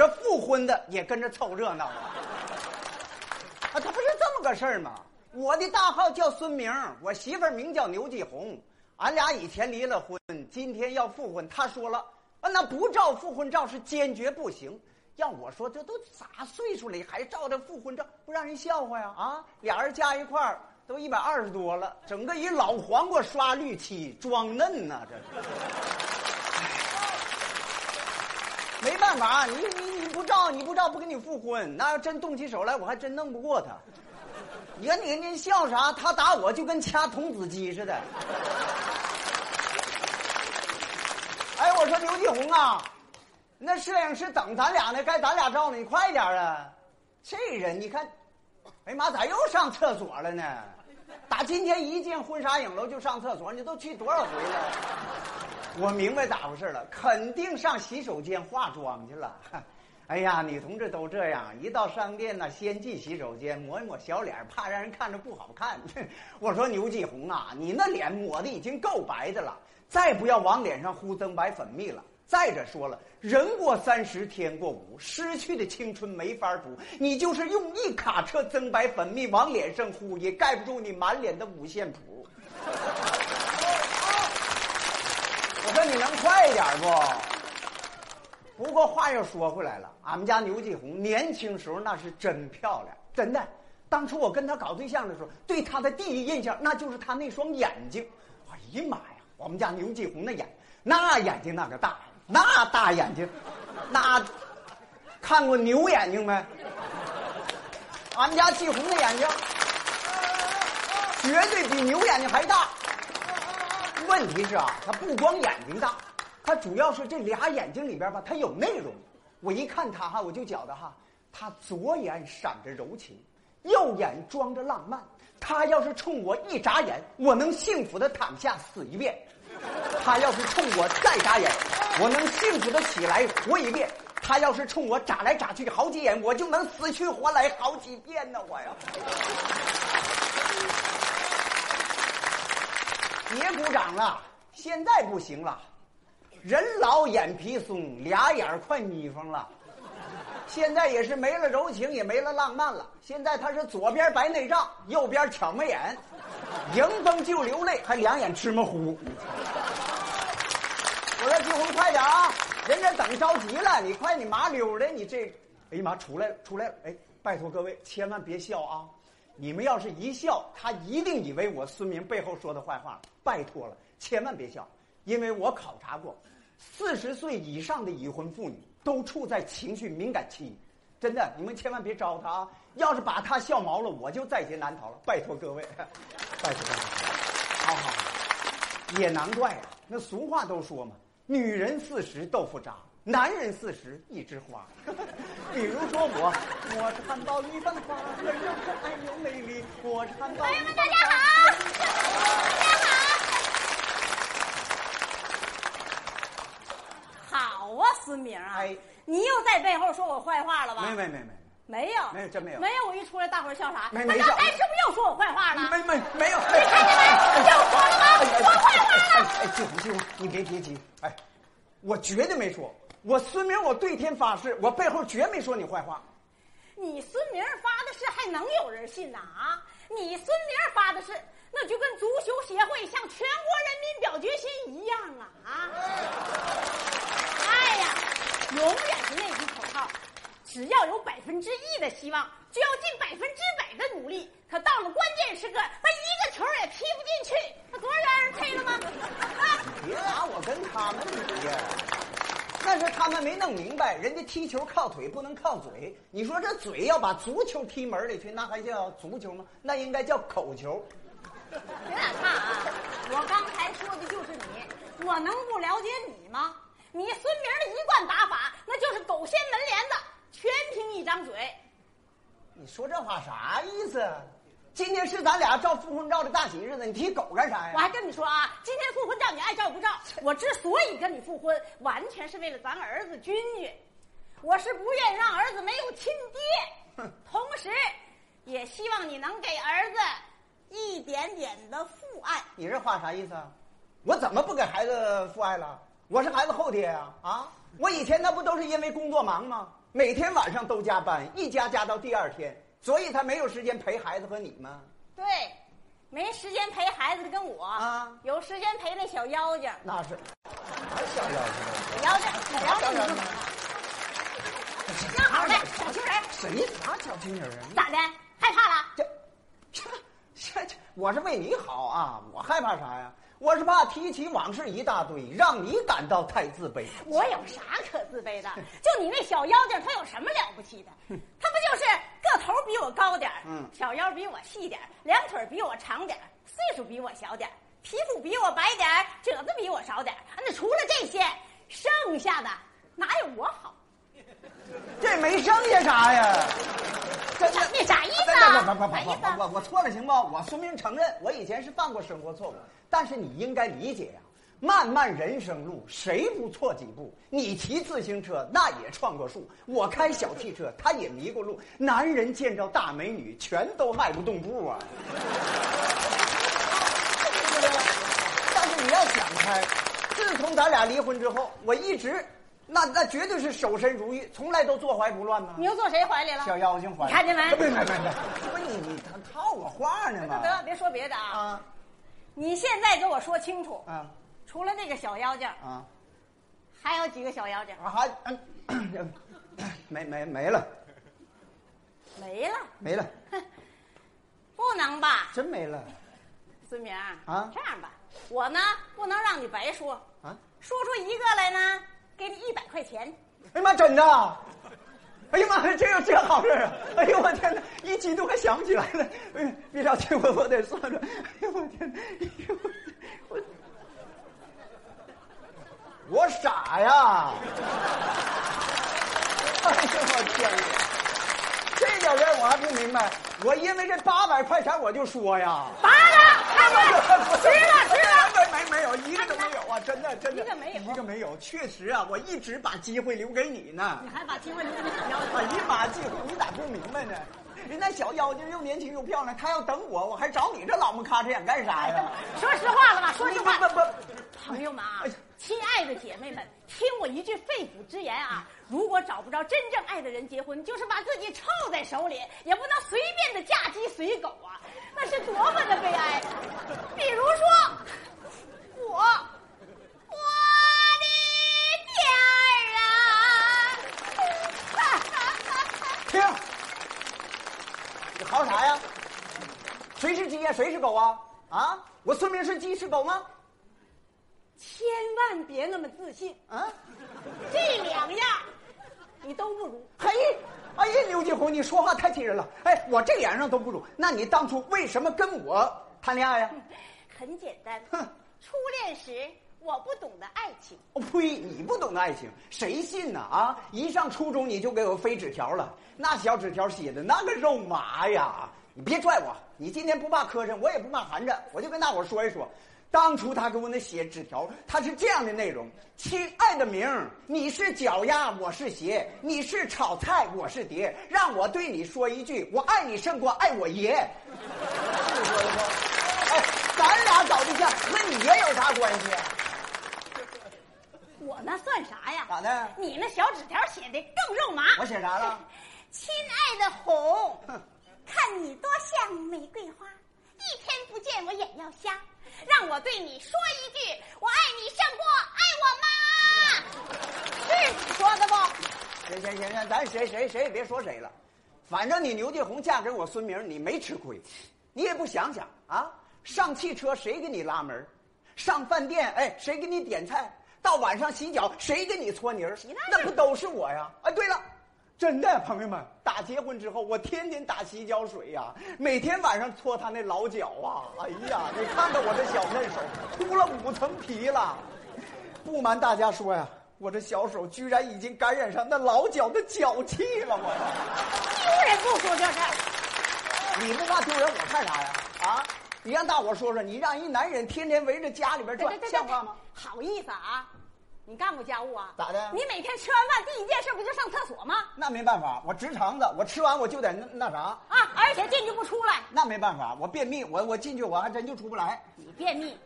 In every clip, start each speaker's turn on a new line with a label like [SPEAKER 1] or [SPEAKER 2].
[SPEAKER 1] 这复婚的也跟着凑热闹啊！啊，他不是这么个事儿吗？我的大号叫孙明，我媳妇儿名叫牛继红，俺俩以前离了婚，今天要复婚，他说了，啊，那不照复婚照是坚决不行。要我说，这都啥岁数了，还照这复婚照，不让人笑话呀？啊，俩人加一块儿都一百二十多了，整个一老黄瓜刷绿漆，装嫩呐，这是。没办法，你你照，你不照，不跟你复婚。那要真动起手来，我还真弄不过他。你看你你笑啥？他打我就跟掐童子鸡似的。哎，我说牛继红啊，那摄影师等咱俩呢，该咱俩照呢，你快点啊！这人你看，哎妈，咋又上厕所了呢？打今天一进婚纱影楼就上厕所，你都去多少回了？我明白咋回事了，肯定上洗手间化妆去了。哎呀，女同志都这样，一到商店呢，先进洗手间抹一抹小脸，怕让人看着不好看。我说牛继红啊，你那脸抹的已经够白的了，再不要往脸上糊增白粉蜜了。再者说了，人过三十天过五，失去的青春没法补。你就是用一卡车增白粉蜜往脸上糊，也盖不住你满脸的五线谱。我说你能快一点不？不过话又说回来了，俺们家牛继红年轻时候那是真漂亮，真的。当初我跟她搞对象的时候，对她的第一印象那就是她那双眼睛。哎呀妈呀，我们家牛继红那眼，那眼睛那个大，那大眼睛，那看过牛眼睛没？俺们家继红的眼睛，绝对比牛眼睛还大。问题是啊，他不光眼睛大，他主要是这俩眼睛里边吧，他有内容。我一看他哈，我就觉得哈，他左眼闪着柔情，右眼装着浪漫。他要是冲我一眨眼，我能幸福的躺下死一遍；他要是冲我再眨眼，我能幸福的起来活一遍；他要是冲我眨来眨去好几眼，我就能死去活来好几遍呢！我呀。别鼓掌了，现在不行了，人老眼皮松，俩眼快眯缝了。现在也是没了柔情，也没了浪漫了。现在他是左边白内障，右边挑眉眼，迎风就流泪，还两眼芝麻糊。我说季红，快点啊！人家等着急了，你快你麻溜的，你这，哎呀妈，出来了，出来了！哎，拜托各位千万别笑啊！你们要是一笑，他一定以为我孙明背后说的坏话。拜托了，千万别笑，因为我考察过，四十岁以上的已婚妇女都处在情绪敏感期，真的，你们千万别招她啊！要是把她笑毛了，我就在劫难逃了。拜托各位，拜托各位，好好，也难怪啊，那俗话都说嘛，女人四十豆腐渣。男人四十一枝花，比如说我，我是汉堡一般花，温柔可爱又美丽。我是汉堡。
[SPEAKER 2] 朋友们，大家好，大家好。好啊，孙明啊，
[SPEAKER 1] 哎，
[SPEAKER 2] 你又在背后说我坏话了吧？
[SPEAKER 1] 没没没没
[SPEAKER 2] 没有，
[SPEAKER 1] 没有真没有
[SPEAKER 2] 没有。我一出来，大伙儿笑啥？
[SPEAKER 1] 没没笑
[SPEAKER 2] 他刚才是不是又说我坏话了？
[SPEAKER 1] 没没没有。
[SPEAKER 2] 你看见没？又说了吗？说坏话了。
[SPEAKER 1] 哎哎，季红季红，你别别急，哎，我绝对没说。我孙明，我对天发誓，我背后绝没说你坏话。
[SPEAKER 2] 你孙明发的誓，还能有人信呐？啊，你孙明发的誓，那就跟足球协会向全国人民表决心一样啊！啊！哎呀，永远是那句口号，只要有百分之一的希望，就要尽百分之百的努力。可到了关键时刻，他一个球也踢不进去，那多少让人吹了吗？
[SPEAKER 1] 别拿我跟他们比呀！那是他们没弄明白，人家踢球靠腿，不能靠嘴。你说这嘴要把足球踢门里去，那还叫足球吗？那应该叫口球。
[SPEAKER 2] 别俩看啊！我刚才说的就是你，我能不了解你吗？你孙明的一贯打法，那就是狗掀门帘子，全凭一张嘴。
[SPEAKER 1] 你说这话啥意思？今天是咱俩照复婚照的大喜日子，你提狗干啥呀？
[SPEAKER 2] 我还跟你说啊，今天复婚照你爱照不照？我之所以跟你复婚，完全是为了咱儿子君君，我是不愿意让儿子没有亲爹，同时，也希望你能给儿子一点点的父爱。
[SPEAKER 1] 你这话啥意思啊？我怎么不给孩子父爱了？我是孩子后爹呀！啊，我以前那不都是因为工作忙吗？每天晚上都加班，一加加到第二天，所以他没有时间陪孩子和你吗？
[SPEAKER 2] 对，没时间陪孩子的跟我
[SPEAKER 1] 啊
[SPEAKER 2] 有时间陪那小妖精。
[SPEAKER 1] 那是，还小妖精。
[SPEAKER 2] 小妖精，小妖精？那好的，小情人，
[SPEAKER 1] 谁啥小情人啊？
[SPEAKER 2] 咋的？害怕了？
[SPEAKER 1] 这，这，这，这，我是为你好啊！我害怕啥呀？我是怕提起往事一大堆，让你感到太自卑。
[SPEAKER 2] 我有啥可自卑的？就你那小妖精，他有什么了不起的？他不就是个头比我高点儿
[SPEAKER 1] 嗯
[SPEAKER 2] 小腰比我细点儿两腿比我长点儿岁数比我小点儿皮肤比我白点儿褶子比我少点儿那除了这些，剩下的哪有我好？
[SPEAKER 1] 这没剩下啥呀？这
[SPEAKER 2] 啥意思
[SPEAKER 1] 不
[SPEAKER 2] 啊？
[SPEAKER 1] 不不不
[SPEAKER 2] 啥意思啊？
[SPEAKER 1] 不不，我错了行不？我孙明承认，我以前是犯过生活错误，但是你应该理解呀、漫漫人生路，谁不错几步？你骑自行车那也撞过树，我开小汽车他也迷过路。男人见着大美女，全都迈不动步啊！但是你要想开，自从咱俩离婚之后，我一直，那那绝对是守身如玉，从来都坐怀不乱呢。
[SPEAKER 2] 你又坐谁怀里了？
[SPEAKER 1] 小妖精怀里，
[SPEAKER 2] 你看见没
[SPEAKER 1] 别别别别，不是你你套我话呢
[SPEAKER 2] 得
[SPEAKER 1] 吗？
[SPEAKER 2] 得，别说别的啊！
[SPEAKER 1] 啊
[SPEAKER 2] 你现在给我说清楚，
[SPEAKER 1] 啊
[SPEAKER 2] 除了那个小妖精，
[SPEAKER 1] 啊
[SPEAKER 2] 还有几个小妖精？
[SPEAKER 1] 啊还嗯，没没没了
[SPEAKER 2] 没了，
[SPEAKER 1] 没了，
[SPEAKER 2] 不能吧？
[SPEAKER 1] 真没了
[SPEAKER 2] 孙明
[SPEAKER 1] 啊
[SPEAKER 2] 这样吧，我呢不能让你白说，
[SPEAKER 1] 啊！
[SPEAKER 2] 说出一个来呢，给你一百块钱。
[SPEAKER 1] 哎呀妈，真的啊！哎呀妈，这有这好事啊！哎呦我天哪，一激动还想不起来了。哎，别着急，我我得算算。哎呦我天哪！哎呦我我傻呀！哎呦我天哪！这点事儿我还不明白，我因为这八百块钱我就说呀。
[SPEAKER 2] 八个，看我，值了，值了。
[SPEAKER 1] 没没没有，一个都没有啊！真的真的，
[SPEAKER 2] 一个没有
[SPEAKER 1] 一个没有。确实啊，我一直把机会留给你呢。
[SPEAKER 2] 你还把机会留给那小妖精？
[SPEAKER 1] 哎呀妈，机会你咋不明白呢？人家小妖精又年轻又漂亮，她要等我，我还找你这老木咔哧眼干啥呀？
[SPEAKER 2] 说实话了吧？说实话，
[SPEAKER 1] 不不不，
[SPEAKER 2] 朋友们啊亲爱的姐妹们，听我一句肺腑之言啊！如果找不着真正爱的人结婚，就是把自己臭在手里，也不能随便的嫁鸡随狗啊，那是多么的悲哀！
[SPEAKER 1] 谁是狗啊？啊？我孙明是鸡是狗吗？
[SPEAKER 2] 千万别那么自信，
[SPEAKER 1] 啊？
[SPEAKER 2] 这两样你都不如。
[SPEAKER 1] 嘿，哎呀，刘继红，你说话太气人了。哎，我这两样都不如，那你当初为什么跟我谈恋爱呀？
[SPEAKER 2] 很简单，
[SPEAKER 1] 哼
[SPEAKER 2] 初恋时我不懂得爱情，
[SPEAKER 1] 哦呸！你不懂得爱情，谁信呢？啊！一上初中你就给我飞纸条了，那小纸条写的那个肉麻呀！你别拽我，你今天不怕磕碜，我也不怕寒碜，我就跟大伙说一说，当初他给我那写纸条，他是这样的内容：亲爱的明，你是脚丫，我是鞋；你是炒菜，我是碟。让我对你说一句，我爱你胜过爱我爷。是说的不？哎，咱俩搞对象，和你爷有啥关系啊？
[SPEAKER 2] 我那算啥呀？
[SPEAKER 1] 咋的
[SPEAKER 2] 你那小纸条写的更肉麻。
[SPEAKER 1] 我写啥了？
[SPEAKER 2] 亲爱的红
[SPEAKER 1] 哼，
[SPEAKER 2] 看你多像玫瑰花，一天不见我眼要瞎。让我对你说一句，我爱你胜过爱我妈。是你说的不？
[SPEAKER 1] 行行行行，咱谁谁谁也别说谁了，反正你牛继红嫁给我孙明，你没吃亏，你也不想想啊，上汽车谁给你拉门儿上饭店哎谁给你点菜，到晚上洗脚谁给你搓泥儿
[SPEAKER 2] 那
[SPEAKER 1] 那不都是我呀？哎，对了。真的，朋友们，打结婚之后，我天天打洗脚水呀、每天晚上搓他那老脚啊！哎呀，你看看我这小嫩手秃了五层皮了。不瞒大家说呀，我这小手居然已经感染上那老脚的脚气了，我。
[SPEAKER 2] 丢人不说这事儿。
[SPEAKER 1] 你不怕丢人，我看啥呀？啊！你让大伙说说，你让一男人天天围着家里边转，像话吗？？
[SPEAKER 2] 好意思啊！你干过家务啊？
[SPEAKER 1] 咋的
[SPEAKER 2] 你每天吃完饭第一件事不就上厕所吗？
[SPEAKER 1] 那没办法，我直肠子，我吃完我就得那那啥，
[SPEAKER 2] 啊，而且进去不出来，
[SPEAKER 1] 那没办法，我便秘，我我进去我还真就出不来。
[SPEAKER 2] 你便秘，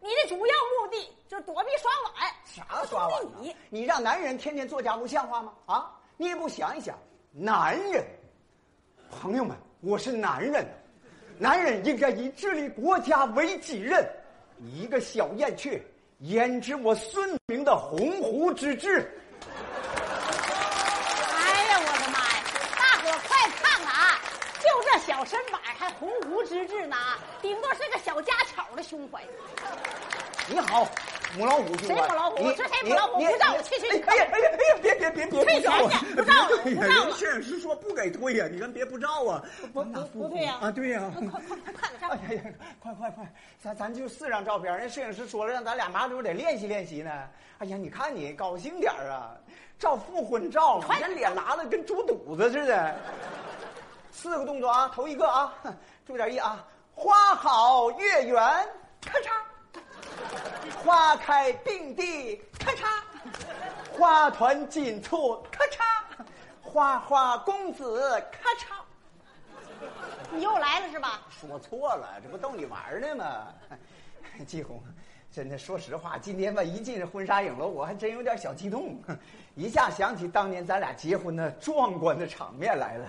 [SPEAKER 2] 你的主要目的就是躲避刷碗。
[SPEAKER 1] 啥刷碗
[SPEAKER 2] 你？
[SPEAKER 1] 你让男人天天做家务像话吗？啊！你也不想一想，男人，朋友们，我是男人，男人应该以治理国家为己任。你一个小燕雀，焉知我孙明的鸿鹄之志？
[SPEAKER 2] 哎呀，我的妈呀！大伙儿快看看啊，就这小身板还鸿鹄之志呢，顶多是个小家巧的胸怀。
[SPEAKER 1] 你好，母老虎。
[SPEAKER 2] 谁母老虎？
[SPEAKER 1] 你
[SPEAKER 2] 这谁
[SPEAKER 1] 你
[SPEAKER 2] 母老虎？
[SPEAKER 1] 你
[SPEAKER 2] 不让我去去去！
[SPEAKER 1] 哎呀哎呀哎呀！别别别别
[SPEAKER 2] 退
[SPEAKER 1] 不照啊！
[SPEAKER 2] 钱去不照不照
[SPEAKER 1] 摄影师说不给退呀，你看别不照啊！
[SPEAKER 2] 不不不对呀
[SPEAKER 1] 啊，对呀。
[SPEAKER 2] 快快快快点上！
[SPEAKER 1] 哎呀呀，快快快！咱咱就四张照片，人摄影师说了，让咱俩麻溜得练习练习呢。哎呀，你看你高兴点啊，照复婚照你这脸拉的跟猪肚子似的。四个动作啊，头一个啊，注意点意啊，花好月圆，咔嚓。花开并蒂，咔嚓；花团锦簇，咔嚓；花花公子，咔嚓。
[SPEAKER 2] 你又来了是吧？
[SPEAKER 1] 说错了，这不逗你玩呢吗？季红，真的，说实话，今天吧一进婚纱影楼，我还真有点小激动，一下想起当年咱俩结婚的壮观的场面来了。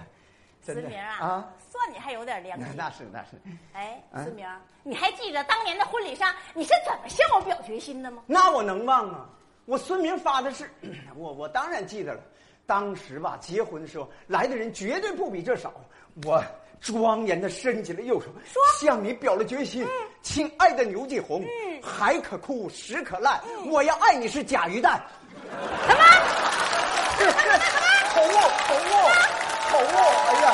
[SPEAKER 1] 真的
[SPEAKER 2] 思明啊，
[SPEAKER 1] 啊，
[SPEAKER 2] 算你还有点良心。
[SPEAKER 1] 那是那是，
[SPEAKER 2] 哎，
[SPEAKER 1] 啊
[SPEAKER 2] 思明，你还记得当年的婚礼上你是怎么向我表决心的吗？
[SPEAKER 1] 那我能忘啊？我孙明发的誓，我我当然记得了。当时吧，结婚的时候来的人绝对不比这少。我庄严的伸起了右手，
[SPEAKER 2] 说
[SPEAKER 1] 向你表了决心，亲爱的牛继红，海可枯，石可烂，我要爱你是假鱼蛋。
[SPEAKER 2] 什么？
[SPEAKER 1] 口误，口误，口误！哎呀，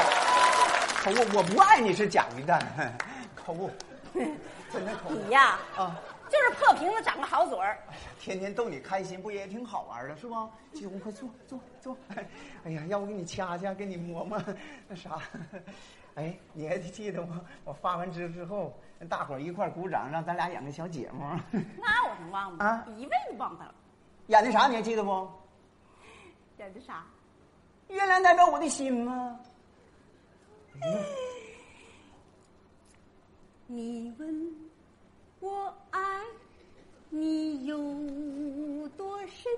[SPEAKER 1] 口误！我不爱你是假鱼蛋，口误，真的口误
[SPEAKER 2] 你呀，
[SPEAKER 1] 啊！
[SPEAKER 2] 就是破瓶子长个好嘴儿。
[SPEAKER 1] 哎呀，天天逗你开心，不也挺好玩的，是吧？季红，快坐坐坐。哎呀，要不给你掐掐，给你摸摸，那啥。哎，你还记得吗？我发完支之后，大伙儿一块儿鼓掌，让咱俩演个小节目。
[SPEAKER 2] 那我能忘吗？
[SPEAKER 1] 啊
[SPEAKER 2] 一辈子忘不了。
[SPEAKER 1] 演的啥？你还记得不？
[SPEAKER 2] 演的啥？
[SPEAKER 1] 月亮代表我的心吗？
[SPEAKER 2] 你问我爱你有多深？